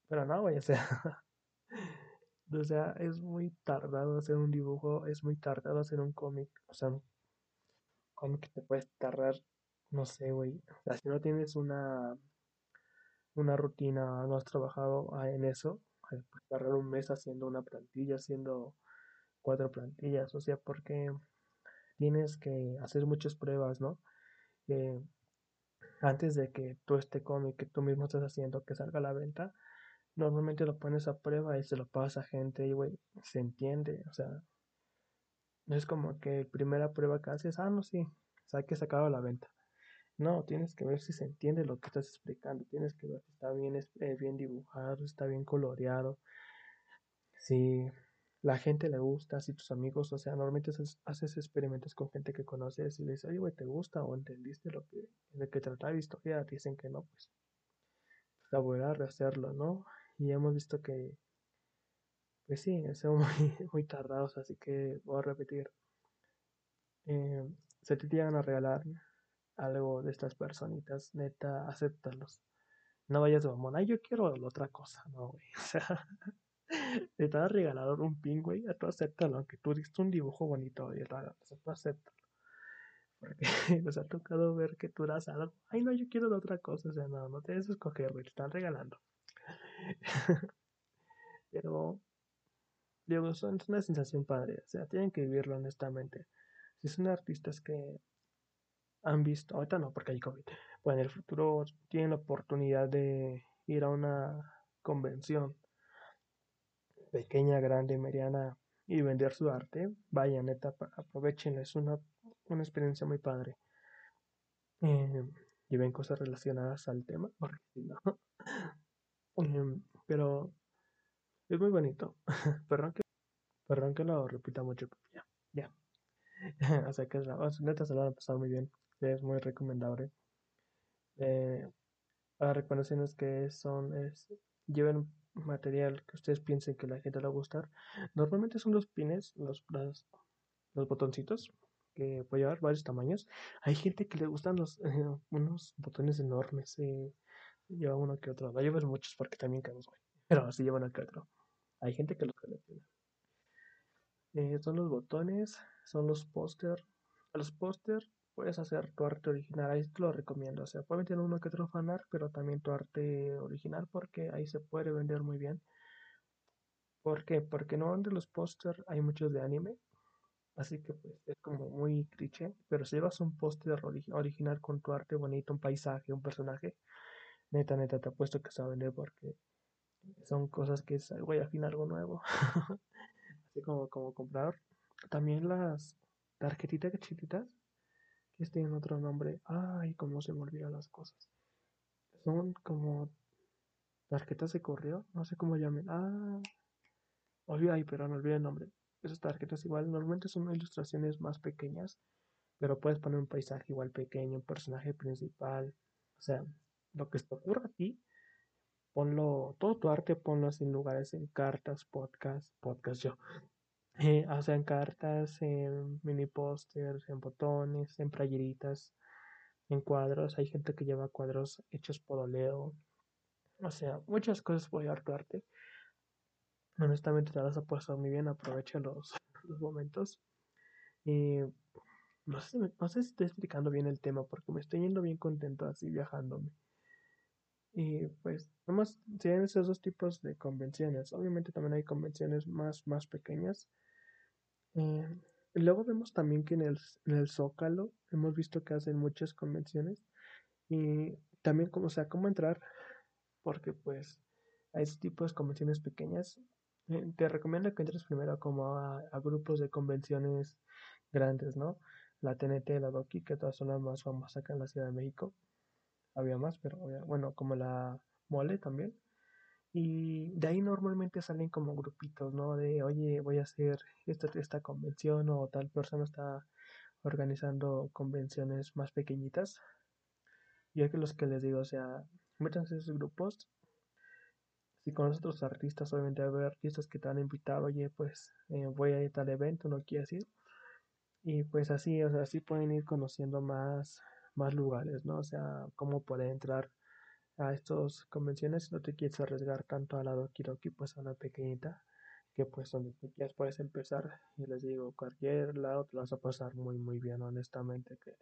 pero no, güey, o sea, o sea, es muy tardado hacer un dibujo, es muy tardado hacer un cómic, o sea, un cómic te puedes tardar, no sé, güey, o sea, si no tienes una, una rutina, no has trabajado en eso, puedes tardar un mes haciendo una plantilla, haciendo cuatro plantillas, o sea, porque tienes que hacer muchas pruebas, ¿no? Eh, antes de que tú este cómic que tú mismo estás haciendo que salga a la venta, normalmente lo pones a prueba y se lo pasa a gente y, güey, se entiende, o sea, no es como que primera prueba que haces, ah, no, sí, o sea, que sacado a la venta. No, tienes que ver si se entiende lo que estás explicando, tienes que ver si está bien, eh, bien dibujado, está bien coloreado, si la gente le gusta, si tus amigos, o sea, normalmente haces, experimentos con gente que conoces y le dices, oye, güey, ¿te gusta o entendiste lo que, de qué trataba la historia? dicen que no, pues, pues a volver a rehacerlo, ¿no? Y hemos visto que, pues sí, son muy, muy tardados, así que voy a repetir. Eh, se te llegan a regalar algo de estas personitas, neta, acéptalos. No vayas de mamón, ay, yo quiero la otra cosa, no, güey. O sea, te estaba regalado un pin, güey, tú acéptalo, aunque tú diste un dibujo bonito y raro, o tú acéptalo. Porque nos ha tocado ver que tú das algo, ay no, yo quiero de otra cosa, o sea, no, no te des escoger, güey, te están regalando. Pero, digo, es una sensación padre, o sea, tienen que vivirlo honestamente. Si son artistas que han visto, ahorita no, porque hay COVID, pues en el futuro tienen la oportunidad de ir a una convención pequeña, grande, mediana y vender su arte, vaya neta, aprovechen, es una, una experiencia muy padre. Eh, y ven cosas relacionadas al tema, porque no. Em, pero es muy bonito. perdón, que, perdón que lo repita mucho, ya, ya. o sea que es la, neta se lo han pasado muy bien, es muy recomendable. Eh, para que son, es, lleven material que ustedes piensen que la gente le va a gustar. Normalmente son los pines, los, los, botoncitos, que puede llevar varios tamaños. Hay gente que le gustan los unos botones enormes. Eh, lleva uno que otro. No llevas muchos porque también caemos, Pero así llevan uno que otro. Hay gente que los colecciona. Eh, son los botones, son los póster. Los póster puedes hacer tu arte original, ahí te lo recomiendo. O sea, puedes meter uno que otro fanart, pero también tu arte original porque ahí se puede vender muy bien. ¿Por qué? Porque no de los póster hay muchos de anime, así que pues es como muy cliché, pero si llevas un póster original con tu arte bonito, un paisaje, un personaje, neta, neta, te apuesto que se va a vender porque son cosas que es, güey, al fin algo nuevo. Así como, como comprar. También las tarjetitas chiquitas que tienen otro nombre. Ay, cómo se me olvidan las cosas. Son como tarjetas de correo, no sé cómo llamen. Ah, ay, pero no olvidé el nombre. Esas tarjetas igual normalmente son ilustraciones más pequeñas, pero puedes poner un paisaje igual pequeño, un personaje principal. O sea, lo que te ocurra a ti, ponlo, todo tu arte ponlo en lugares, en cartas, podcast, podcast yo. Eh, o sea, en cartas, en mini pósters, en botones, en playeritas, en cuadros. Hay gente que lleva cuadros hechos por oleo. O sea, muchas cosas puede dar tu arte. Honestamente te las ha puesto muy bien, aprovecha los, momentos. Y no sé, no sé si estoy explicando bien el tema porque me estoy yendo bien contento así viajándome. Y pues, nomás tienen esos dos tipos de convenciones. Obviamente también hay convenciones más, más pequeñas. Eh, luego vemos también que en el, en el Zócalo hemos visto que hacen muchas convenciones. Y también, como, sea, cómo entrar, porque pues hay ese tipo de convenciones pequeñas. Eh, te recomiendo que entres primero como a, grupos de convenciones grandes, ¿no? La TNT, la Doki, que todas son las más famosas acá en la Ciudad de México había más, pero bueno, como la mole también. Y de ahí normalmente salen como grupitos, ¿no? De, oye, voy a hacer esta, esta convención o tal persona está organizando convenciones más pequeñitas. Y es que los que les digo, o sea, métanse en esos grupos. Si con otros artistas, obviamente va a artistas que te van a invitar, oye, pues eh, voy a ir a tal evento, no quieres ir. Y pues así, o sea, así pueden ir conociendo más más lugares, ¿no? O sea, cómo poder entrar a estas convenciones si no te quieres arriesgar tanto a la Doki Doki, pues a una pequeñita, que pues donde tú quieras puedes empezar. Y les digo, cualquier lado te vas a pasar muy, muy bien, honestamente, que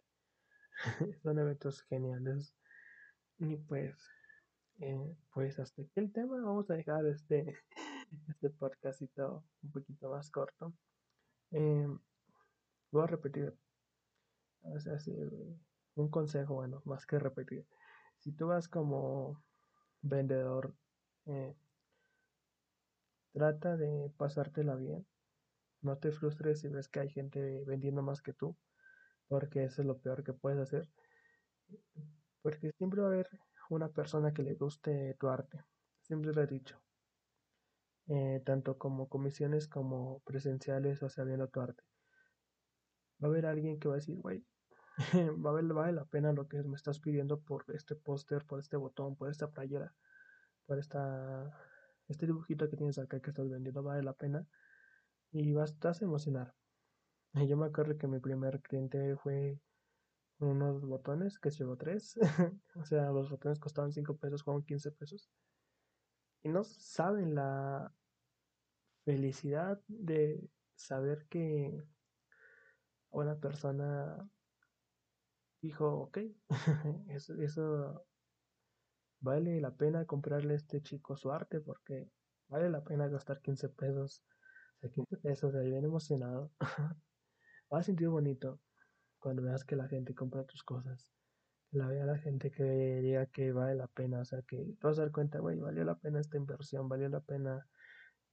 son eventos geniales. Y pues, eh, pues hasta aquí el tema. Vamos a dejar este, este podcastito un poquito más corto. Eh, voy a repetir. O sea, un consejo, bueno, más que repetir. Si tú vas como vendedor, eh, trata de pasártela bien. No te frustres si ves que hay gente vendiendo más que tú, porque eso es lo peor que puedes hacer. Porque siempre va a haber una persona que le guste tu arte. Siempre lo he dicho. Eh, tanto como comisiones como presenciales o sea, viendo tu arte. Va a haber alguien que va a decir, güey, vale, vale la pena lo que me estás pidiendo por este póster, por este botón, por esta playera, por esta, este dibujito que tienes acá que estás vendiendo, vale la pena. Y vas, a emocionar. yo me acuerdo que mi primer cliente fue unos botones que llevó tres. o sea, los botones costaban 5 pesos, fueron 15 pesos. Y no saben la felicidad de saber que una persona dijo, ok, eso, eso vale la pena comprarle a este chico su arte porque vale la pena gastar 15 pesos. O sea, 15 pesos, ahí bien emocionado. Va a sentir bonito cuando veas que la gente compra tus cosas. La vea la gente que diga que vale la pena. O sea, que te vas a dar cuenta, güey, valió la pena esta inversión, valió la pena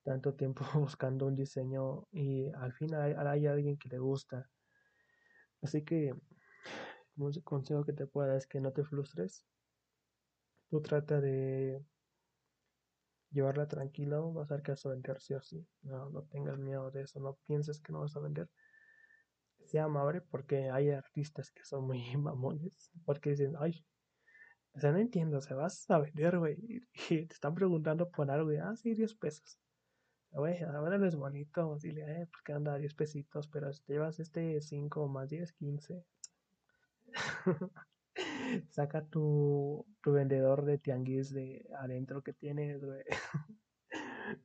tanto tiempo buscando un diseño y al final hay alguien que le gusta. Así que un consejo que te pueda dar es que no te frustres. Tú trata de llevarla tranquilo, vas a ver que vas a vender sí o sí. No, no tengas miedo de eso, no pienses que no vas a vender. Sea amable porque hay artistas que son muy mamones, porque dicen, ay, o sea, no entiendo, o sea, vas a vender, güey, y te están preguntando por algo, y, ah, sí, 10 pesos. Güey, ahora no es bonito, dile, eh, porque anda 10 pesitos, pero si te llevas este 5 más 10, 15, Saca tu, tu, vendedor de tianguis de adentro que tienes,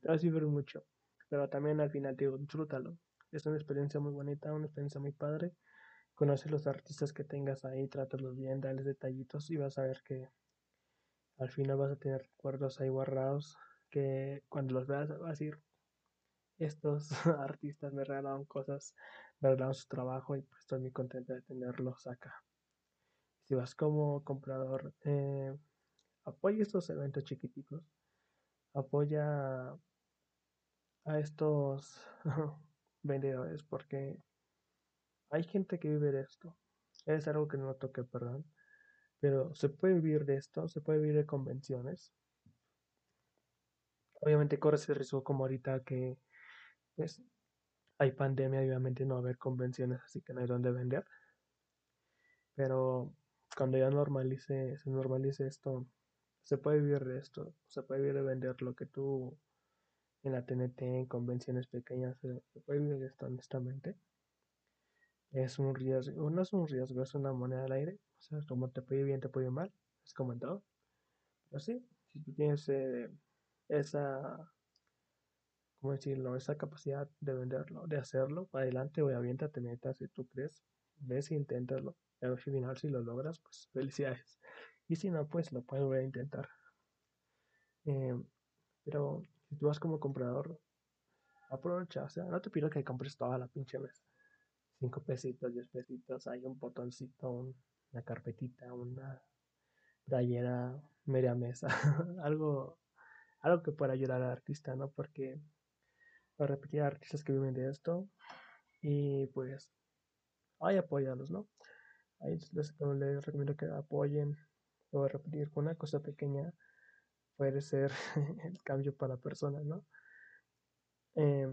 Te va a servir mucho. Pero también al final digo, disfrútalo. Es una experiencia muy bonita, una experiencia muy padre. Conoce los artistas que tengas ahí, trátalos bien, dale detallitos y vas a ver que al final vas a tener recuerdos ahí guardados que cuando los veas vas a decir, estos artistas me regalaron cosas, me regalaron su trabajo y pues estoy muy contento de tenerlos acá. Si vas como comprador, eh, apoya estos eventos chiquititos, apoya a estos vendedores porque hay gente que vive de esto. Es algo que no toque, perdón. Pero se puede vivir de esto, se puede vivir de convenciones. Obviamente corres el riesgo como ahorita que pues, hay pandemia, obviamente no va a haber convenciones, así que no hay donde vender. Pero cuando ya normalice, se normalice esto, se puede vivir de esto, se puede vivir de vender lo que tú en la TNT, en convenciones pequeñas, se, puede vivir de esto honestamente. Es un riesgo, no es un riesgo, es una moneda al aire. O sea, como te puede bien, te puede mal, es como en todo. Pero sí, si tú tienes eh, esa, ¿cómo decirlo? Esa capacidad de venderlo, de hacerlo, adelante, obviamente, te metas si tú crees, ves e inténtalo. al final, si lo logras, pues felicidades. Y si no, pues lo puedes volver a intentar. Eh, pero si tú vas como comprador, aprovecha, o sea, no te pido que compres toda la pinche vez. 5 pesitos, 10 pesitos, hay un botoncito, una carpetita, una playera, media mesa, algo, algo que pueda ayudar al artista, ¿no? Porque, para repetir, artistas que viven de esto y pues, hay apoyados, ¿no? Ahí les, les recomiendo que apoyen, voy a repetir, una cosa pequeña puede ser el cambio para personas, ¿no? Eh,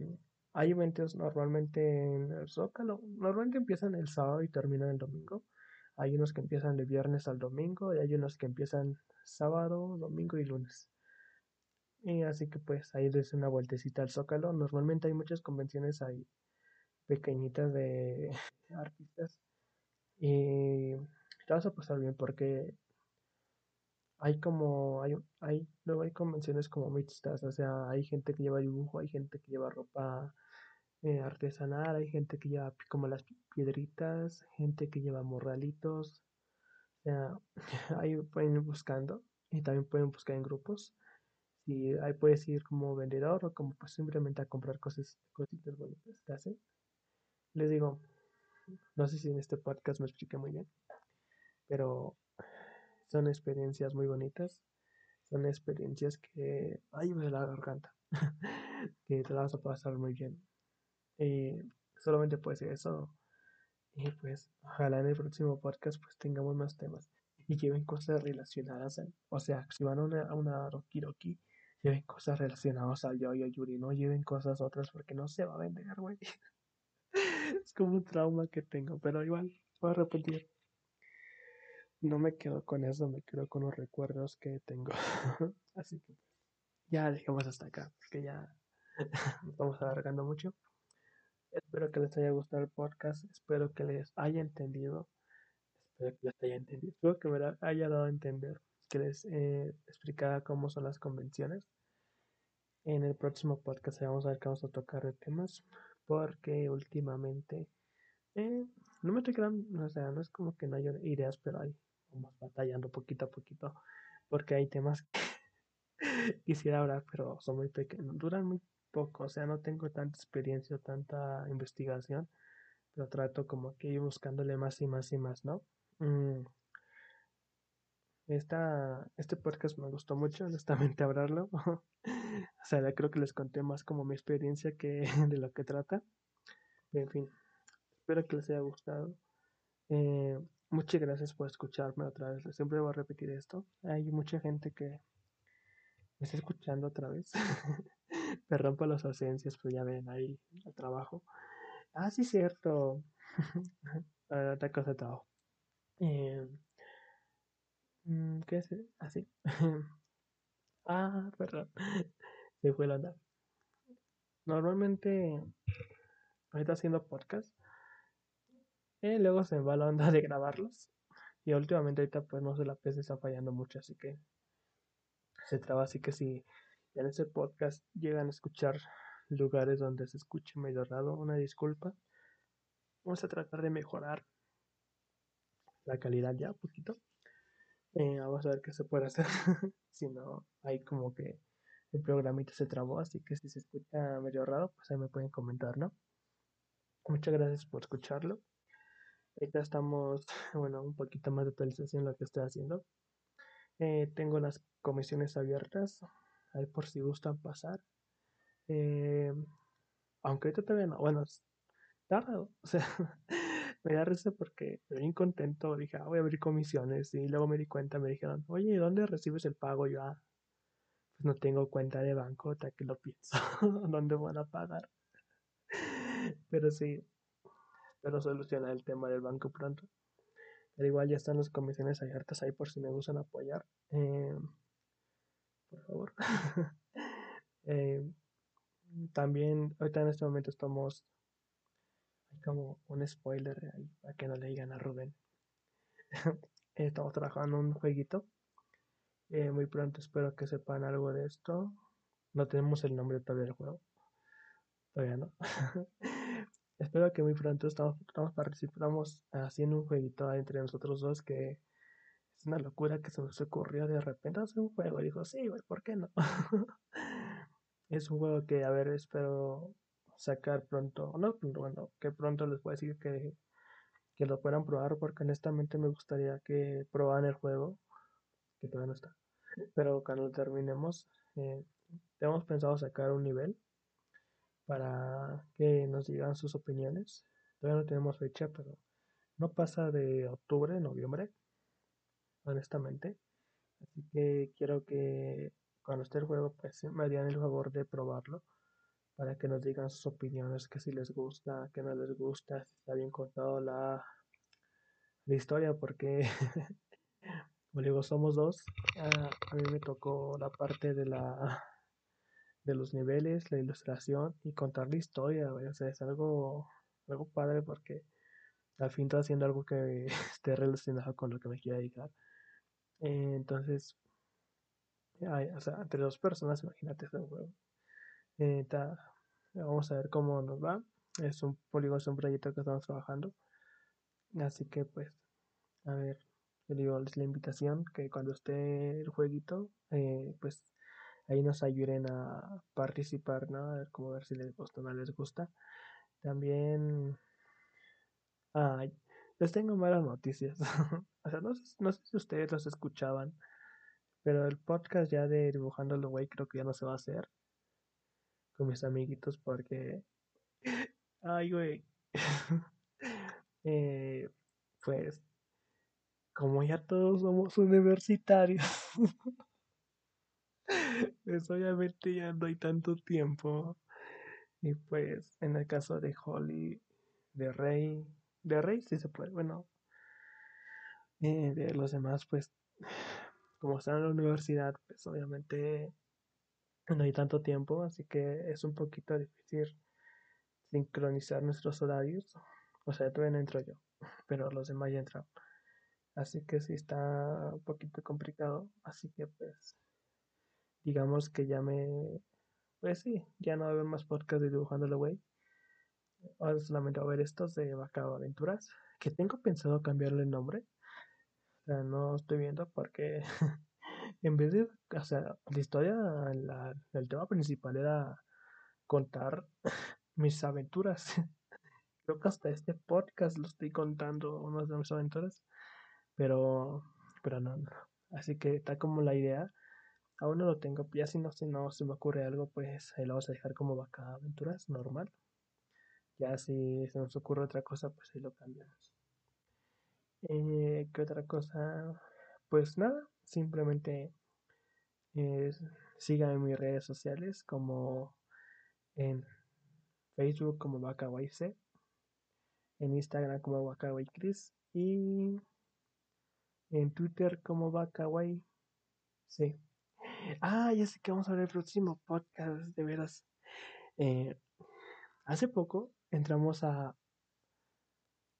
hay eventos normalmente en el Zócalo. Normalmente empiezan el sábado y terminan el domingo. Hay unos que empiezan de viernes al domingo y hay unos que empiezan sábado, domingo y lunes. Y así que pues ahí des una vueltecita al Zócalo. Normalmente hay muchas convenciones ahí pequeñitas de artistas. Y te vas a pasar bien porque hay como, hay, hay, luego hay convenciones como mixtas, o sea, hay gente que lleva dibujo, hay gente que lleva ropa eh, artesanal, hay gente que lleva como las piedritas, gente que lleva morralitos, o sea, ahí pueden ir buscando y también pueden buscar en grupos. Y ahí puedes ir como vendedor o como pues simplemente a comprar cosas, cositas bonitas que hacen. Les digo, no sé si en este podcast me expliqué muy bien, pero son experiencias muy bonitas. Son experiencias que. Ay, me la garganta. que te la vas a pasar muy bien. Y solamente puede ser eso. Y pues, ojalá en el próximo podcast pues tengamos más temas. Y lleven cosas relacionadas. o sea, si van a una, a una Rocky, lleven cosas relacionadas al yo y Yuri. No lleven cosas otras porque no se va a vender, güey. es como un trauma que tengo. Pero igual, voy a repetir no me quedo con eso, me quedo con los recuerdos que tengo. Así que ya dejemos hasta acá, porque ya estamos alargando mucho. Espero que les haya gustado el podcast, espero que les haya entendido, espero que les haya entendido, espero que me haya dado a entender, que les eh, explicara cómo son las convenciones. En el próximo podcast vamos a ver que vamos a tocar de temas, porque últimamente eh, no me estoy quedando, o sea, no es como que no haya ideas, pero hay vamos batallando poquito a poquito porque hay temas que quisiera hablar, pero son muy pequeños, duran muy poco, o sea, no tengo tanta experiencia tanta investigación, pero trato como que ir buscándole más y más y más, ¿no? Mm. Esta, este podcast me gustó mucho, honestamente, hablarlo. O sea, creo que les conté más como mi experiencia que de lo que trata. En fin, espero que les haya gustado. Eh, Muchas gracias por escucharme otra vez. Siempre voy a repetir esto. Hay mucha gente que me está escuchando otra vez. Perdón por las ausencias, pero ya ven ahí el trabajo. Ah, sí, cierto. Ah, otra cosa de. Eh, mm, ¿Qué es? Así. ah, perdón. Se fue la onda. Normalmente, ahorita haciendo podcast, y luego se me va la onda de grabarlos. Y últimamente ahorita pues no sé, la PC está fallando mucho, así que se traba. Así que si en ese podcast llegan a escuchar lugares donde se escuche medio raro, una disculpa. Vamos a tratar de mejorar la calidad ya un poquito. Eh, vamos a ver qué se puede hacer. si no, hay como que el programita se trabó, así que si se escucha medio raro, pues ahí me pueden comentar, ¿no? Muchas gracias por escucharlo. Ahorita estamos, bueno, un poquito más de actualización lo que estoy haciendo. Eh, tengo las comisiones abiertas, ahí por si gustan pasar. Eh, aunque ahorita todavía no, bueno, está o sea, me da risa porque estoy bien contento, dije, ah, voy a abrir comisiones y luego me di cuenta, me dijeron, oye, ¿dónde recibes el pago? Yo, ah, pues no tengo cuenta de banco, hasta que lo pienso, ¿dónde van a pagar? Pero sí, espero solucionar el tema del banco pronto. Pero igual ya están las comisiones abiertas ahí por si me gustan apoyar. Eh, por favor. Eh, también, ahorita en este momento estamos. Como un spoiler ahí para que no le digan a Rubén. estamos trabajando un jueguito. Eh, muy pronto espero que sepan algo de esto. No tenemos el nombre todavía del juego. Todavía no. espero que muy pronto estamos, estamos participamos haciendo un jueguito entre nosotros dos que es una locura que se nos ocurrió de repente hacer un juego. Dijo, sí, güey, ¿por qué no? es un juego que, a ver, espero sacar pronto. No, bueno, que pronto les voy a decir que, que lo puedan probar porque honestamente me gustaría que probaran el juego, que todavía no está. Pero cuando lo terminemos, eh, tenemos pensado sacar un nivel para que nos digan sus opiniones. Todavía no tenemos fecha, pero no pasa de octubre, noviembre, honestamente. Así que quiero que cuando esté el juego, pues me harían el favor de probarlo para que nos digan sus opiniones, que si les gusta, que no les gusta, si está bien contado la, historia, porque, como digo, somos dos. Ah, a mí me tocó la parte de la de los niveles, la ilustración y contar la historia, o sea, es algo, algo padre porque al fin estoy haciendo algo que esté relacionado con lo que me quiera dedicar. Eh, entonces, o sea, entre dos personas, imagínate este juego. Eh, vamos a ver cómo nos va. Es un polígono, un proyecto que estamos trabajando. Así que, pues, a ver, yo digo, la invitación que cuando esté el jueguito, eh, pues ahí nos ayuden a participar, ¿no? A ver cómo ver si les gusta o no les gusta. También les tengo malas noticias. o sea, no, no, sé si ustedes los escuchaban, pero el podcast ya de Dibujando el Güey creo que ya no se va a hacer con mis amiguitos porque... Ay, güey. eh, pues, como ya todos somos universitarios. pues obviamente ya no hay tanto tiempo. Y pues en el caso de Holly, de Rey, de Rey sí se puede, bueno, eh, de los demás pues como están en la universidad pues obviamente no hay tanto tiempo, así que es un poquito difícil sincronizar nuestros horarios. O sea, todavía no entro yo, pero los demás ya entran. Así que sí está un poquito complicado. Así que pues digamos que ya me... Pues sí, ya no va a haber más podcast de Dibujando Way. Ahora solamente va a haber estos de Bacao Aventuras, que tengo pensado cambiarle el nombre. O sea, no estoy viendo porque en vez de, o sea, la historia, el tema principal era contar mis aventuras. Creo que hasta este podcast lo estoy contando, unas de mis aventuras, pero, pero no, no. Así que está como la idea Aún no lo tengo, ya si no, si no se me ocurre algo, pues ahí lo vamos a dejar como vaca aventuras, normal. Ya si se nos ocurre otra cosa, pues ahí lo cambiamos. Eh, ¿Qué otra cosa? Pues nada, simplemente eh, síganme en mis redes sociales como en Facebook como C en Instagram como Chris y en Twitter como C Ah, ya sé que vamos a ver el próximo podcast, de veras. Eh, hace poco entramos a,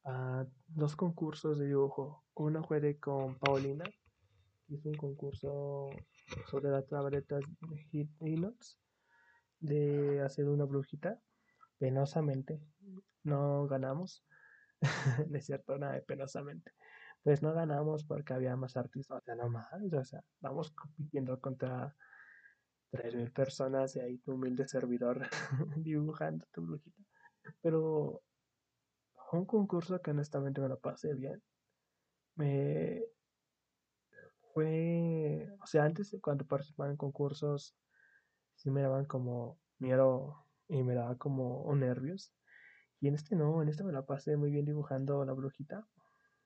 a dos concursos de dibujo. Uno fue de con Paulina, hizo un concurso sobre la tableta de Inox de hacer una brujita. Penosamente, no ganamos. es cierto, nada de penosamente pues no ganamos porque había más artistas, o sea, no más, o sea, vamos compitiendo contra 3.000 personas y ahí tu humilde servidor dibujando tu brujita. Pero un concurso que honestamente me lo pasé bien. Me fue, o sea, antes cuando participaba en concursos, sí me daban como miedo y me daba como nervios. Y en este no, en este me la pasé muy bien dibujando la brujita.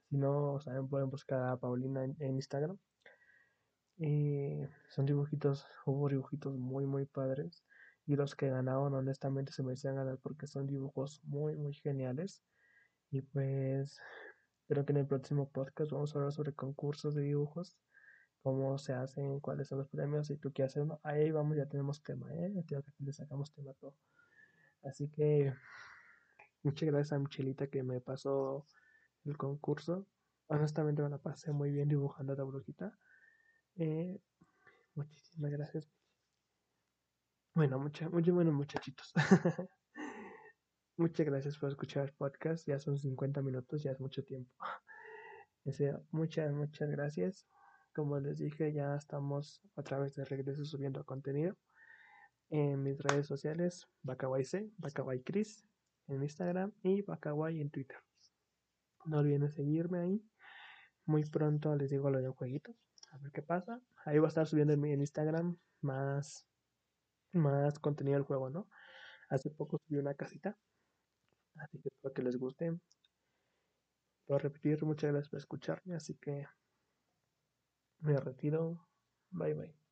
Si no saben, pueden buscar a Paulina en, Instagram. Y son dibujitos, hubo dibujitos muy, muy padres. Y los que ganaron, honestamente, se me merecían ganar porque son dibujos muy, muy geniales. Y pues, creo que en el próximo podcast vamos a hablar sobre concursos de dibujos cómo se hacen, cuáles son los premios, si tú hacer uno, ahí vamos, ya tenemos tema, ¿eh? le sacamos tema todo. Así que muchas gracias a Michelita que me pasó el concurso. Honestamente me la pasé muy bien dibujando a la brujita. Eh, muchísimas gracias. Bueno, mucha, muy bueno muchachitos. muchas gracias por escuchar el podcast. Ya son 50 minutos, ya es mucho tiempo. muchas, muchas gracias. Como les dije, ya estamos a través de regreso subiendo contenido en mis redes sociales, C, Bacaway Chris en Instagram y Bacaway en Twitter. No olviden seguirme ahí. Muy pronto les digo lo de jueguitos. A ver qué pasa. Ahí va a estar subiendo en, mi, Instagram más, más contenido del juego, ¿no? Hace poco subí una casita. Así que espero que les guste. Por repetir, muchas gracias por escucharme. Así que me retiro. Bye bye.